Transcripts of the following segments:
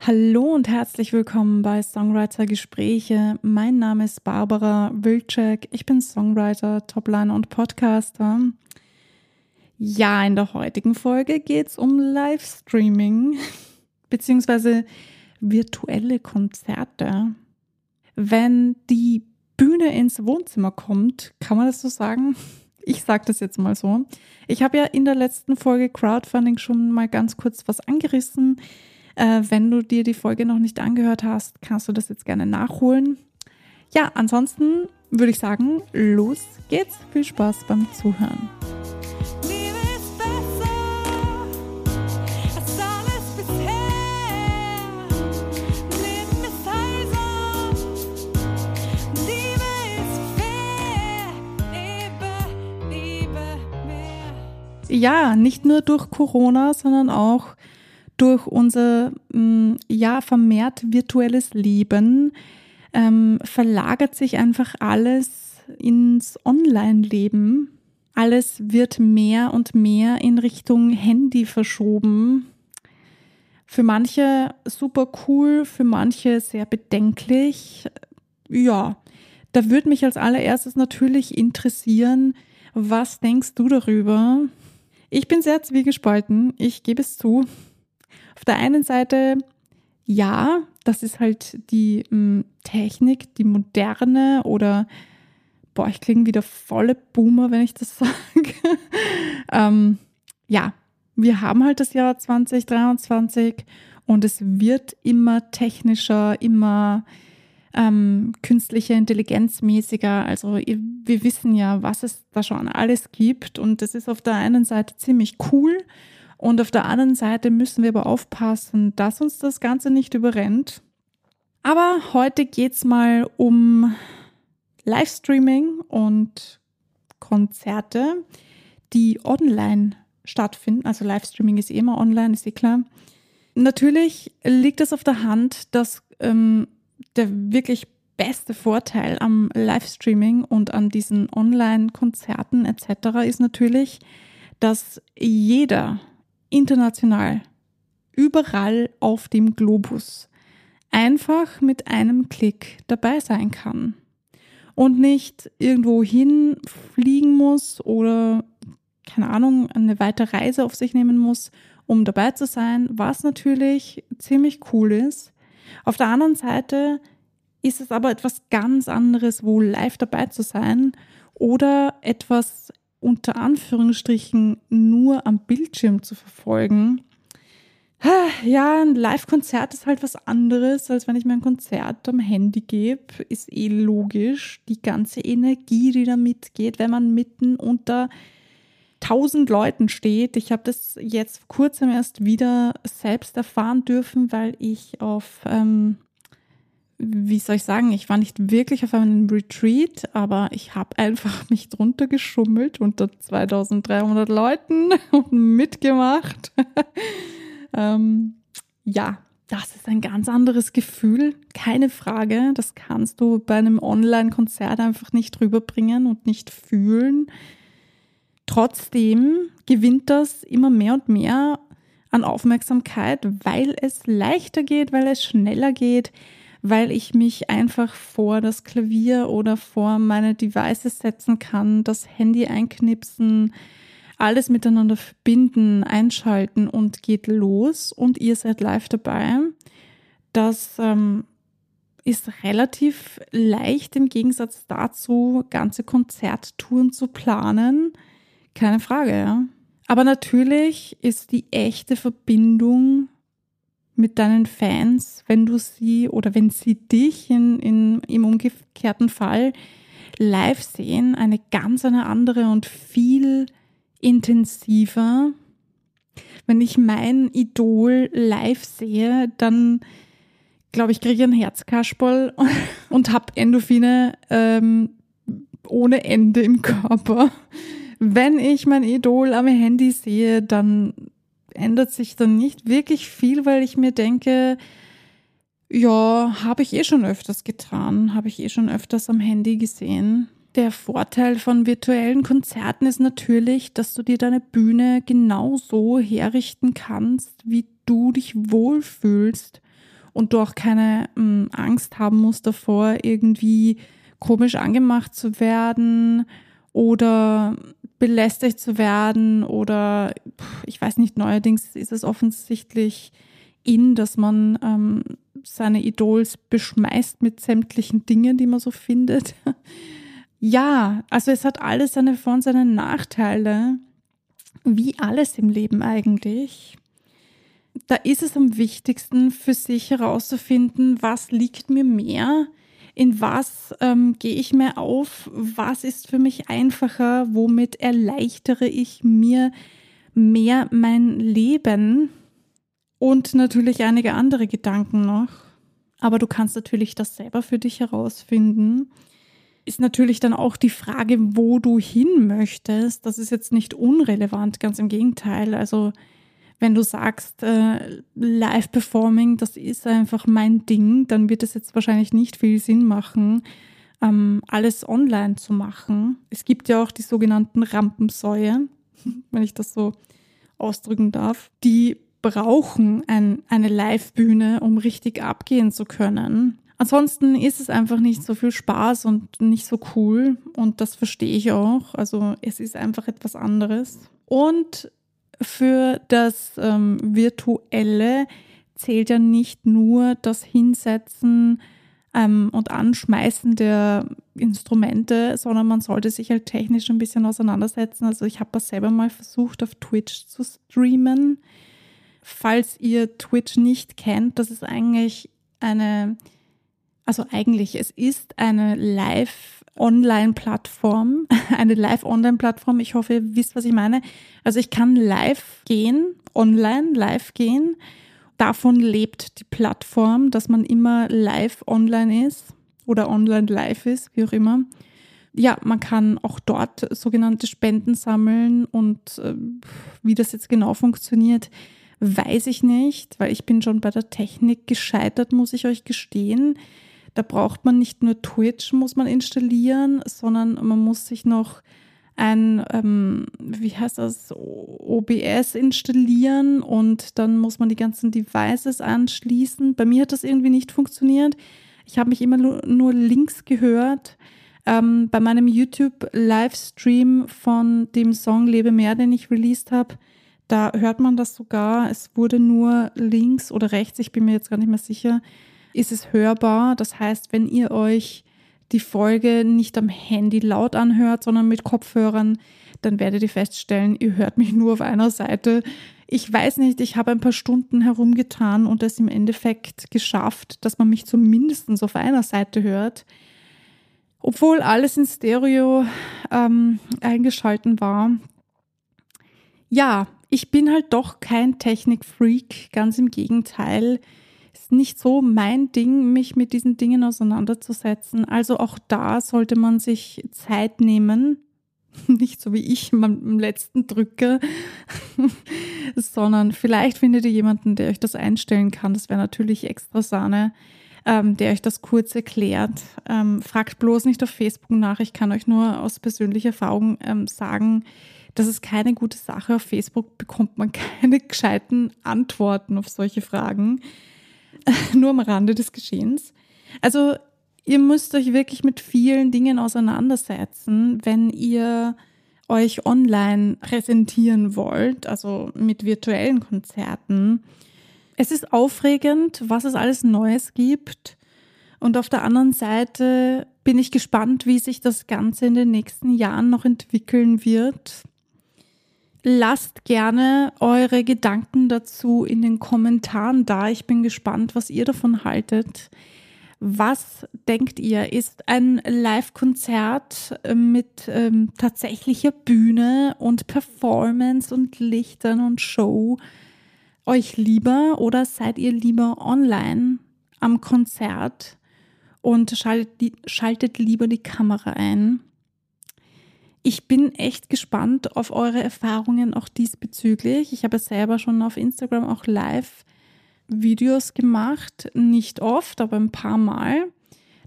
Hallo und herzlich willkommen bei Songwriter Gespräche. Mein Name ist Barbara Wilczek. Ich bin Songwriter, Topliner und Podcaster. Ja, in der heutigen Folge geht es um Livestreaming beziehungsweise virtuelle Konzerte. Wenn die Bühne ins Wohnzimmer kommt, kann man das so sagen? Ich sage das jetzt mal so. Ich habe ja in der letzten Folge Crowdfunding schon mal ganz kurz was angerissen. Äh, wenn du dir die Folge noch nicht angehört hast, kannst du das jetzt gerne nachholen. Ja, ansonsten würde ich sagen, los geht's. Viel Spaß beim Zuhören. Ja, nicht nur durch Corona, sondern auch durch unser mm, ja vermehrt virtuelles Leben ähm, verlagert sich einfach alles ins Online-Leben. Alles wird mehr und mehr in Richtung Handy verschoben. Für manche super cool, für manche sehr bedenklich. Ja, da würde mich als allererstes natürlich interessieren, was denkst du darüber? Ich bin sehr zwiegespalten, ich gebe es zu. Auf der einen Seite, ja, das ist halt die m, hm, Technik, die moderne oder, boah, ich klinge wieder volle Boomer, wenn ich das sage. ähm, ja, wir haben halt das Jahr 2023 und es wird immer technischer, immer ähm, künstliche Intelligenz mäßiger. Also wir wissen ja, was es da schon alles gibt und das ist auf der einen Seite ziemlich cool und auf der anderen Seite müssen wir aber aufpassen, dass uns das Ganze nicht überrennt. Aber heute geht's mal um Livestreaming und Konzerte, die online stattfinden. Also Livestreaming ist eh immer online, ist eh klar. Natürlich liegt es auf der Hand, dass ähm, der wirklich beste Vorteil am Livestreaming und an diesen Online-Konzerten etc. ist natürlich, dass jeder international, überall auf dem Globus einfach mit einem Klick dabei sein kann und nicht irgendwo hinfliegen muss oder keine Ahnung, eine weitere Reise auf sich nehmen muss, um dabei zu sein, was natürlich ziemlich cool ist. Auf der anderen Seite ist es aber etwas ganz anderes, wo live dabei zu sein oder etwas unter Anführungsstrichen nur am Bildschirm zu verfolgen. Ja, ein Live-Konzert ist halt was anderes, als wenn ich mir ein Konzert am Handy gebe. Ist eh logisch. Die ganze Energie, die da mitgeht, wenn man mitten unter tausend Leuten steht. Ich habe das jetzt kurzem erst wieder selbst erfahren dürfen, weil ich auf ähm, wie soll ich sagen, ich war nicht wirklich auf einem Retreat, aber ich habe einfach mich drunter geschummelt unter 2300 Leuten und mitgemacht. ähm, ja, das ist ein ganz anderes Gefühl, keine Frage. Das kannst du bei einem Online-Konzert einfach nicht rüberbringen und nicht fühlen. Trotzdem gewinnt das immer mehr und mehr an Aufmerksamkeit, weil es leichter geht, weil es schneller geht, weil ich mich einfach vor das Klavier oder vor meine Devices setzen kann, das Handy einknipsen, alles miteinander verbinden, einschalten und geht los und ihr seid live dabei. Das ähm, ist relativ leicht im Gegensatz dazu, ganze Konzerttouren zu planen. Keine Frage, ja. Aber natürlich ist die echte Verbindung mit deinen Fans, wenn du sie oder wenn sie dich in, in, im umgekehrten Fall live sehen, eine ganz eine andere und viel intensiver. Wenn ich mein Idol live sehe, dann glaube ich, kriege ich ein Herzkasperl und habe Endorphine ähm, ohne Ende im Körper. Wenn ich mein Idol am Handy sehe, dann ändert sich dann nicht wirklich viel, weil ich mir denke, ja, habe ich eh schon öfters getan, habe ich eh schon öfters am Handy gesehen. Der Vorteil von virtuellen Konzerten ist natürlich, dass du dir deine Bühne genau so herrichten kannst, wie du dich wohlfühlst und du auch keine mh, hm, Angst haben musst davor, irgendwie komisch angemacht zu werden oder belästigt zu werden oder ich weiß nicht, neuerdings ist es offensichtlich in, dass man ähm, seine Idols beschmeißt mit sämtlichen Dingen, die man so findet. ja, also es hat alles seine Vor- und seine Nachteile, wie alles im Leben eigentlich. Da ist es am wichtigsten für sich herauszufinden, was liegt mir mehr, in was ähm, gehe ich mehr auf, was ist für mich einfacher, womit erleichtere ich mir mehr mein Leben und natürlich einige andere Gedanken noch. Aber du kannst natürlich das selber für dich herausfinden. Ist natürlich dann auch die Frage, wo du hin möchtest. Das ist jetzt nicht unrelevant, ganz im Gegenteil. Also wenn du sagst, äh, Live-Performing, das ist einfach mein Ding, dann wird es jetzt wahrscheinlich nicht viel Sinn machen, ähm, alles online zu machen. Es gibt ja auch die sogenannten Rampensäue, wenn ich das so ausdrücken darf, die brauchen ein, eine Live-Bühne, um richtig abgehen zu können. Ansonsten ist es einfach nicht so viel Spaß und nicht so cool und das verstehe ich auch. Also es ist einfach etwas anderes. Und für das ähm, Virtuelle zählt ja nicht nur das Hinsetzen ähm, und Anschmeißen der Instrumente, sondern man sollte sich halt technisch ein bisschen auseinandersetzen. Also ich habe das selber mal versucht, auf Twitch zu streamen falls ihr Twitch nicht kennt, das ist eigentlich eine, also eigentlich, es ist eine Live-Online-Plattform, eine Live-Online-Plattform. Ich hoffe, ihr wisst, was ich meine. Also ich kann live gehen, online live gehen. Davon lebt die Plattform, dass man immer live online ist oder online live ist, wie auch immer. Ja, man kann auch dort sogenannte Spenden sammeln und äh, wie das jetzt genau funktioniert, Weiß ich nicht, weil ich bin schon bei der Technik gescheitert, muss ich euch gestehen. Da braucht man nicht nur Twitch, muss man installieren, sondern man muss sich noch ein, ähm, wie heißt das, OBS installieren und dann muss man die ganzen Devices anschließen. Bei mir hat das irgendwie nicht funktioniert. Ich habe mich immer nur links gehört. Ähm, bei meinem YouTube-Livestream von dem Song Lebe mehr, den ich released habe, da hört man das sogar. Es wurde nur links oder rechts, ich bin mir jetzt gar nicht mehr sicher, ist es hörbar. Das heißt, wenn ihr euch die Folge nicht am Handy laut anhört, sondern mit Kopfhörern, dann werdet ihr feststellen, ihr hört mich nur auf einer Seite. Ich weiß nicht, ich habe ein paar Stunden herumgetan und es im Endeffekt geschafft, dass man mich zumindest auf einer Seite hört. Obwohl alles in Stereo ähm, eingeschalten war. Ja, ich bin halt doch kein Technikfreak, ganz im Gegenteil. Ist nicht so mein Ding, mich mit diesen Dingen auseinanderzusetzen. Also auch da sollte man sich Zeit nehmen. Nicht so wie ich im letzten Drücke, sondern vielleicht findet ihr jemanden, der euch das einstellen kann. Das wäre natürlich extra Sahne, ähm, der euch das kurz erklärt. Ähm, fragt bloß nicht auf Facebook nach. Ich kann euch nur aus persönlicher Erfahrung ähm, sagen, das ist keine gute Sache. Auf Facebook bekommt man keine gescheiten Antworten auf solche Fragen. Nur am Rande des Geschehens. Also ihr müsst euch wirklich mit vielen Dingen auseinandersetzen, wenn ihr euch online präsentieren wollt, also mit virtuellen Konzerten. Es ist aufregend, was es alles Neues gibt. Und auf der anderen Seite bin ich gespannt, wie sich das Ganze in den nächsten Jahren noch entwickeln wird. Lasst gerne eure Gedanken dazu in den Kommentaren da. Ich bin gespannt, was ihr davon haltet. Was denkt ihr? Ist ein Live-Konzert äh, mit ähm, tatsächlicher Bühne und Performance und Lichtern und Show euch lieber oder seid ihr lieber online am Konzert und schaltet, schaltet lieber die Kamera ein? Ich bin echt gespannt auf eure Erfahrungen auch diesbezüglich. Ich habe selber schon auf Instagram auch live Videos gemacht, nicht oft, aber ein paar Mal.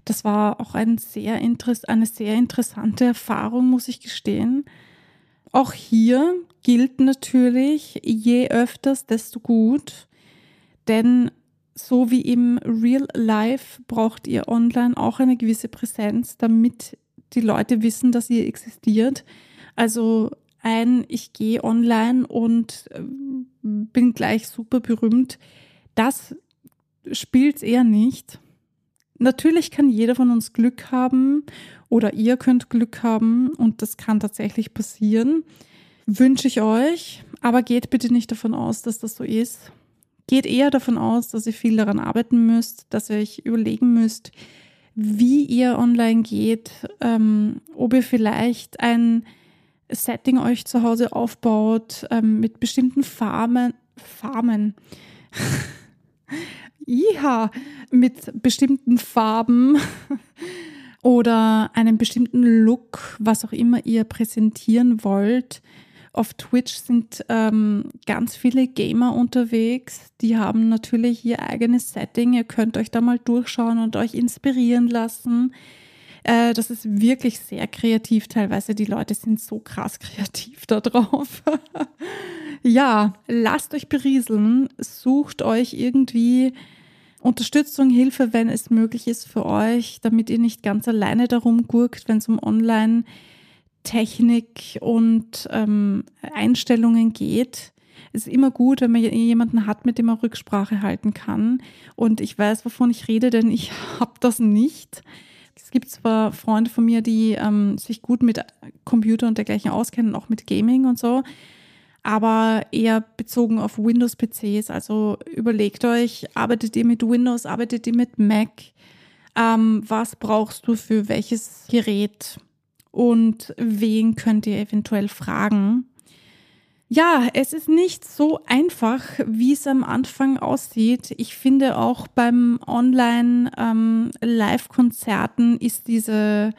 Das war auch ein sehr eine sehr interessante Erfahrung, muss ich gestehen. Auch hier gilt natürlich, je öfters, desto gut. Denn so wie im Real Life braucht ihr online auch eine gewisse Präsenz, damit die Leute wissen, dass ihr existiert. Also ein, ich gehe online und äh, bin gleich super berühmt. Das spielt eher nicht. Natürlich kann jeder von uns Glück haben oder ihr könnt Glück haben und das kann tatsächlich passieren. Wünsche ich euch, aber geht bitte nicht davon aus, dass das so ist. Geht eher davon aus, dass ihr viel daran arbeiten müsst, dass ihr euch überlegen müsst, wie ihr online geht, ähm, ob ihr vielleicht ein Setting euch zu Hause aufbaut ähm, mit bestimmten Farben, Farben, ja, mit bestimmten Farben oder einem bestimmten Look, was auch immer ihr präsentieren wollt. Auf Twitch sind ähm, ganz viele Gamer unterwegs. Die haben natürlich ihr eigenes Setting. Ihr könnt euch da mal durchschauen und euch inspirieren lassen. Äh, das ist wirklich sehr kreativ. Teilweise die Leute sind so krass kreativ da drauf. ja, lasst euch berieseln. Sucht euch irgendwie Unterstützung, Hilfe, wenn es möglich ist für euch, damit ihr nicht ganz alleine darum gurkt, wenn es um Online-Technik und ähm, Einstellungen geht. Es ist immer gut, wenn man jemanden hat, mit dem man Rücksprache halten kann. Und ich weiß, wovon ich rede, denn ich habe das nicht. Es gibt zwar Freunde von mir, die ähm, sich gut mit Computer und dergleichen auskennen, auch mit Gaming und so aber eher bezogen auf Windows-PCs. Also überlegt euch, arbeitet ihr mit Windows, arbeitet ihr mit Mac? Ähm, was brauchst du für welches Gerät? Und wen könnt ihr eventuell fragen? Ja, es ist nicht so einfach, wie es am Anfang aussieht. Ich finde auch beim Online-Live-Konzerten ähm, ist diese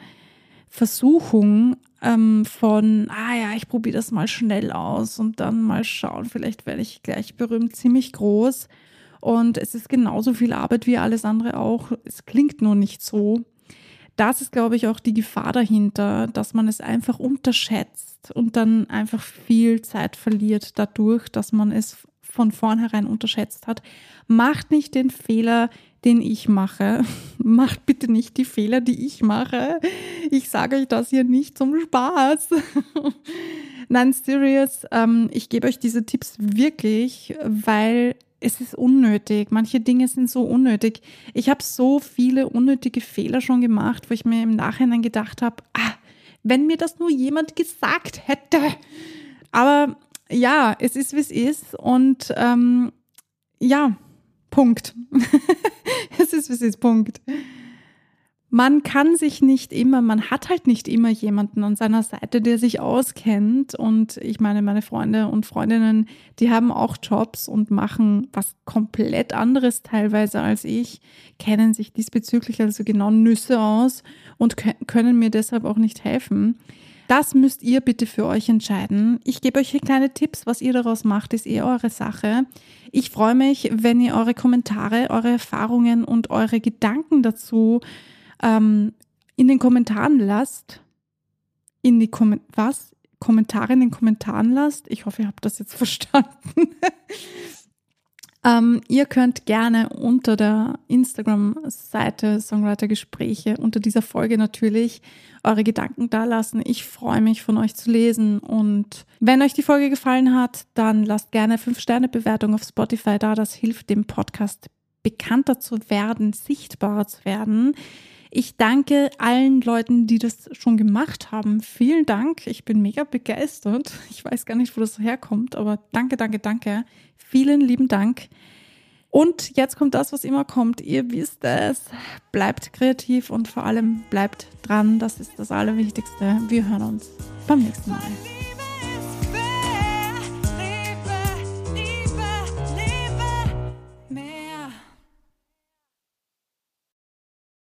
Versuchung ähm, von, ah ja, ich probiere das mal schnell aus und dann mal schauen, vielleicht werde ich gleich berühmt, ziemlich groß. Und es ist genauso viel Arbeit wie alles andere auch. Es klingt nur nicht so. Das ist, glaube ich, auch die Gefahr dahinter, dass man es einfach unterschätzt und dann einfach viel Zeit verliert dadurch, dass man es von vornherein unterschätzt hat. Macht nicht den Fehler, den ich mache. Macht bitte nicht die Fehler, die ich mache. Ich sage euch das hier nicht zum Spaß. Nein, serious. Ähm, ich gebe euch diese Tipps wirklich, weil es ist unnötig. Manche Dinge sind so unnötig. Ich habe so viele unnötige Fehler schon gemacht, wo ich mir im Nachhinein gedacht habe, ah, wenn mir das nur jemand gesagt hätte. Aber ja, es ist, wie es ist. Und ähm, ja, Punkt. es ist, wie es ist, Punkt. Man kann sich nicht immer, man hat halt nicht immer jemanden an seiner Seite, der sich auskennt. Und ich meine, meine Freunde und Freundinnen, die haben auch Jobs und machen was komplett anderes teilweise als ich, kennen sich diesbezüglich also genau Nüsse aus und können mir deshalb auch nicht helfen. Das müsst ihr bitte für euch entscheiden. Ich gebe euch hier kleine Tipps. Was ihr daraus macht, ist eh eure Sache. Ich freue mich, wenn ihr eure Kommentare, eure Erfahrungen und eure Gedanken dazu ähm, in den Kommentaren lasst. In die Kom was? Kommentare in den Kommentaren lasst. Ich hoffe, ihr habt das jetzt verstanden. Ähm, ihr könnt gerne unter der Instagram-Seite Songwriter Gespräche, unter dieser Folge natürlich, eure Gedanken dalassen. Ich freue mich von euch zu lesen. Und wenn euch die Folge gefallen hat, dann lasst gerne 5-Sterne-Bewertung auf Spotify da. Das hilft dem Podcast bekannter zu werden, sichtbarer zu werden. Ich danke allen Leuten, die das schon gemacht haben. Vielen Dank. Ich bin mega begeistert. Ich weiß gar nicht, wo das herkommt, aber danke, danke, danke. Vielen lieben Dank. Und jetzt kommt das, was immer kommt. Ihr wisst es. Bleibt kreativ und vor allem bleibt dran. Das ist das Allerwichtigste. Wir hören uns beim nächsten Mal.